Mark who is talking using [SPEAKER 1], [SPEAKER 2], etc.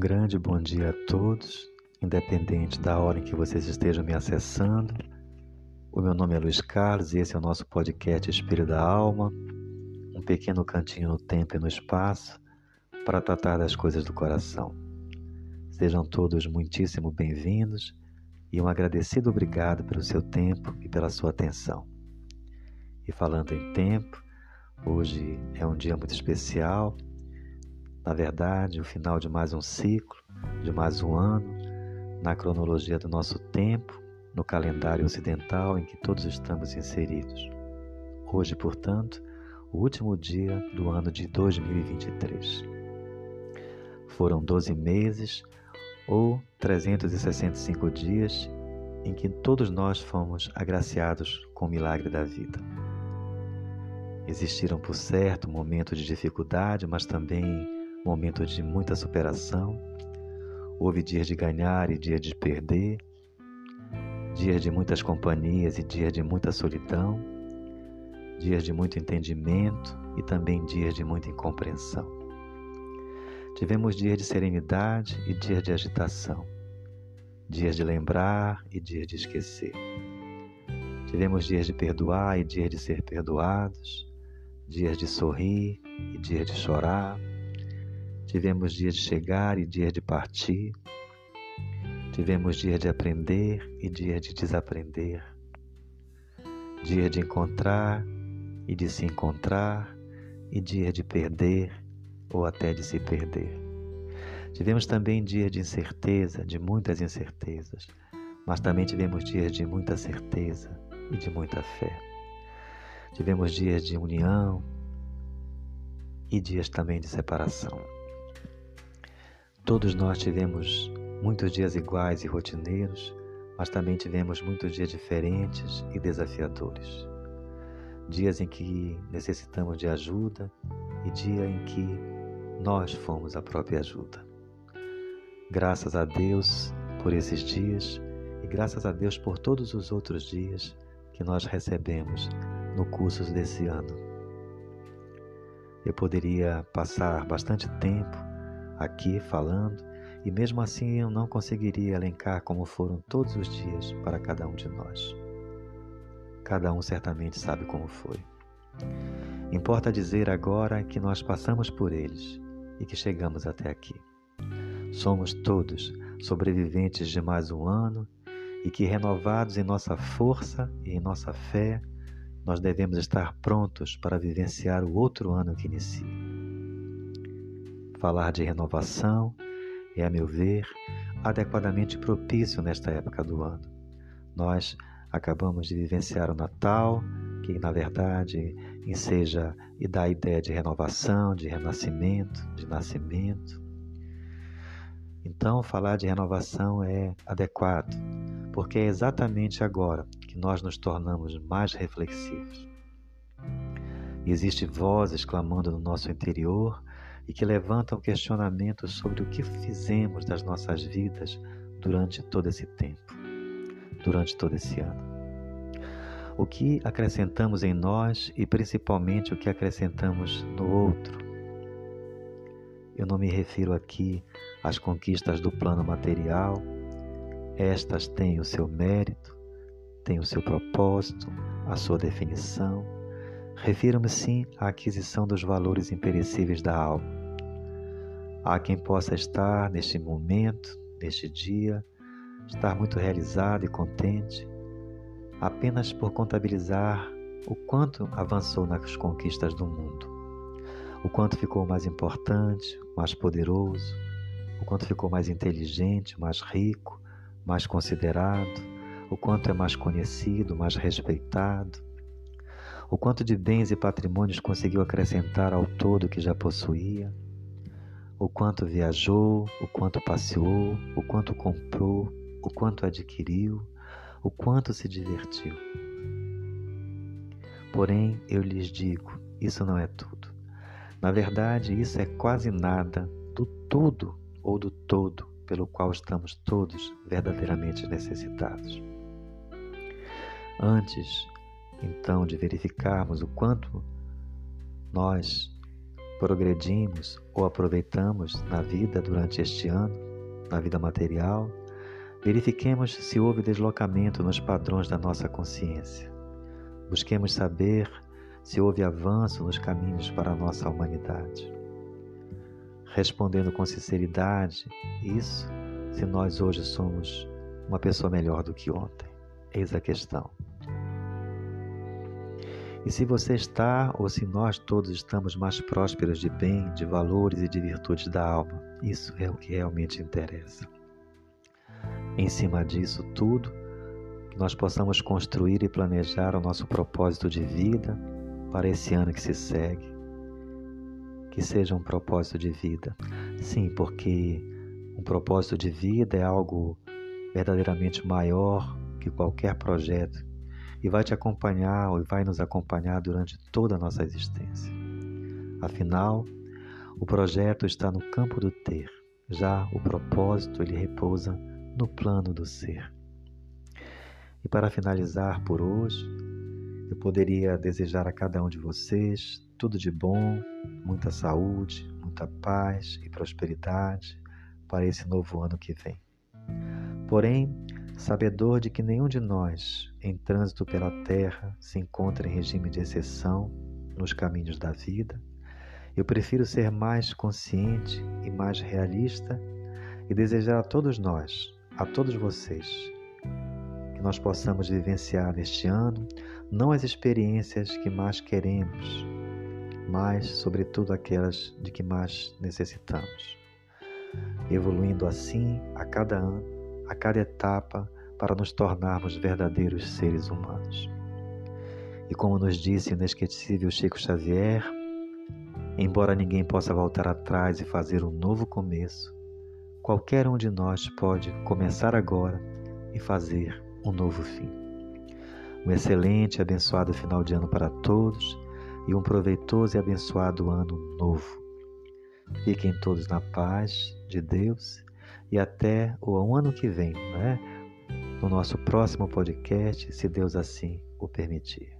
[SPEAKER 1] grande bom dia a todos, independente da hora em que vocês estejam me acessando. O meu nome é Luiz Carlos e esse é o nosso podcast Espírito da Alma, um pequeno cantinho no tempo e no espaço para tratar das coisas do coração. Sejam todos muitíssimo bem-vindos e um agradecido obrigado pelo seu tempo e pela sua atenção. E falando em tempo, hoje é um dia muito especial na verdade, o final de mais um ciclo, de mais um ano, na cronologia do nosso tempo, no calendário ocidental em que todos estamos inseridos. Hoje, portanto, o último dia do ano de 2023. Foram 12 meses ou 365 dias em que todos nós fomos agraciados com o milagre da vida. Existiram, por certo, momentos de dificuldade, mas também momentos de muita superação. Houve dias de ganhar e dias de perder, dias de muitas companhias e dias de muita solidão, dias de muito entendimento e também dias de muita incompreensão. Tivemos dias de serenidade e dias de agitação, dias de lembrar e dias de esquecer. Tivemos dias de perdoar e dias de ser perdoados, dias de sorrir e dias de chorar, Tivemos dias de chegar e dias de partir. Tivemos dias de aprender e dias de desaprender. Dias de encontrar e de se encontrar, e dias de perder ou até de se perder. Tivemos também dias de incerteza, de muitas incertezas, mas também tivemos dias de muita certeza e de muita fé. Tivemos dias de união e dias também de separação. Todos nós tivemos muitos dias iguais e rotineiros, mas também tivemos muitos dias diferentes e desafiadores. Dias em que necessitamos de ajuda e dia em que nós fomos a própria ajuda. Graças a Deus por esses dias e graças a Deus por todos os outros dias que nós recebemos no curso desse ano. Eu poderia passar bastante tempo aqui falando, e mesmo assim eu não conseguiria elencar como foram todos os dias para cada um de nós. Cada um certamente sabe como foi. Importa dizer agora que nós passamos por eles e que chegamos até aqui. Somos todos sobreviventes de mais um ano e que, renovados em nossa força e em nossa fé, nós devemos estar prontos para vivenciar o outro ano que inicia. Falar de renovação é, a meu ver, adequadamente propício nesta época do ano. Nós acabamos de vivenciar o Natal, que na verdade enseja e dá a ideia de renovação, de renascimento, de nascimento. Então, falar de renovação é adequado, porque é exatamente agora que nós nos tornamos mais reflexivos. Existem vozes clamando no nosso interior e que levantam questionamentos sobre o que fizemos das nossas vidas durante todo esse tempo, durante todo esse ano. O que acrescentamos em nós e principalmente o que acrescentamos no outro. Eu não me refiro aqui às conquistas do plano material, estas têm o seu mérito, têm o seu propósito, a sua definição. Refiro-me sim à aquisição dos valores imperecíveis da alma. Há quem possa estar neste momento, neste dia, estar muito realizado e contente, apenas por contabilizar o quanto avançou nas conquistas do mundo, o quanto ficou mais importante, mais poderoso, o quanto ficou mais inteligente, mais rico, mais considerado, o quanto é mais conhecido, mais respeitado, o quanto de bens e patrimônios conseguiu acrescentar ao todo que já possuía o quanto viajou, o quanto passeou, o quanto comprou, o quanto adquiriu, o quanto se divertiu. Porém, eu lhes digo: isso não é tudo. Na verdade, isso é quase nada do tudo ou do todo pelo qual estamos todos verdadeiramente necessitados. Antes, então, de verificarmos o quanto nós progredimos ou aproveitamos na vida durante este ano, na vida material, verifiquemos se houve deslocamento nos padrões da nossa consciência. Busquemos saber se houve avanço nos caminhos para a nossa humanidade. Respondendo com sinceridade, isso se nós hoje somos uma pessoa melhor do que ontem. Eis a questão. E se você está, ou se nós todos estamos mais prósperos de bem, de valores e de virtudes da alma, isso é o que realmente interessa. Em cima disso tudo, que nós possamos construir e planejar o nosso propósito de vida para esse ano que se segue. Que seja um propósito de vida. Sim, porque um propósito de vida é algo verdadeiramente maior que qualquer projeto e vai te acompanhar e vai nos acompanhar durante toda a nossa existência. Afinal, o projeto está no campo do ter, já o propósito ele repousa no plano do ser. E para finalizar por hoje, eu poderia desejar a cada um de vocês tudo de bom, muita saúde, muita paz e prosperidade para esse novo ano que vem. Porém, sabedor de que nenhum de nós, em trânsito pela terra, se encontra em regime de exceção nos caminhos da vida, eu prefiro ser mais consciente e mais realista e desejar a todos nós, a todos vocês, que nós possamos vivenciar neste ano não as experiências que mais queremos, mas, sobretudo, aquelas de que mais necessitamos, evoluindo assim a cada ano a cada etapa para nos tornarmos verdadeiros seres humanos. E como nos disse o inesquecível Chico Xavier, embora ninguém possa voltar atrás e fazer um novo começo, qualquer um de nós pode começar agora e fazer um novo fim. Um excelente e abençoado final de ano para todos e um proveitoso e abençoado ano novo. Fiquem todos na paz de Deus e até o ano que vem, né? no nosso próximo podcast, se Deus assim o permitir.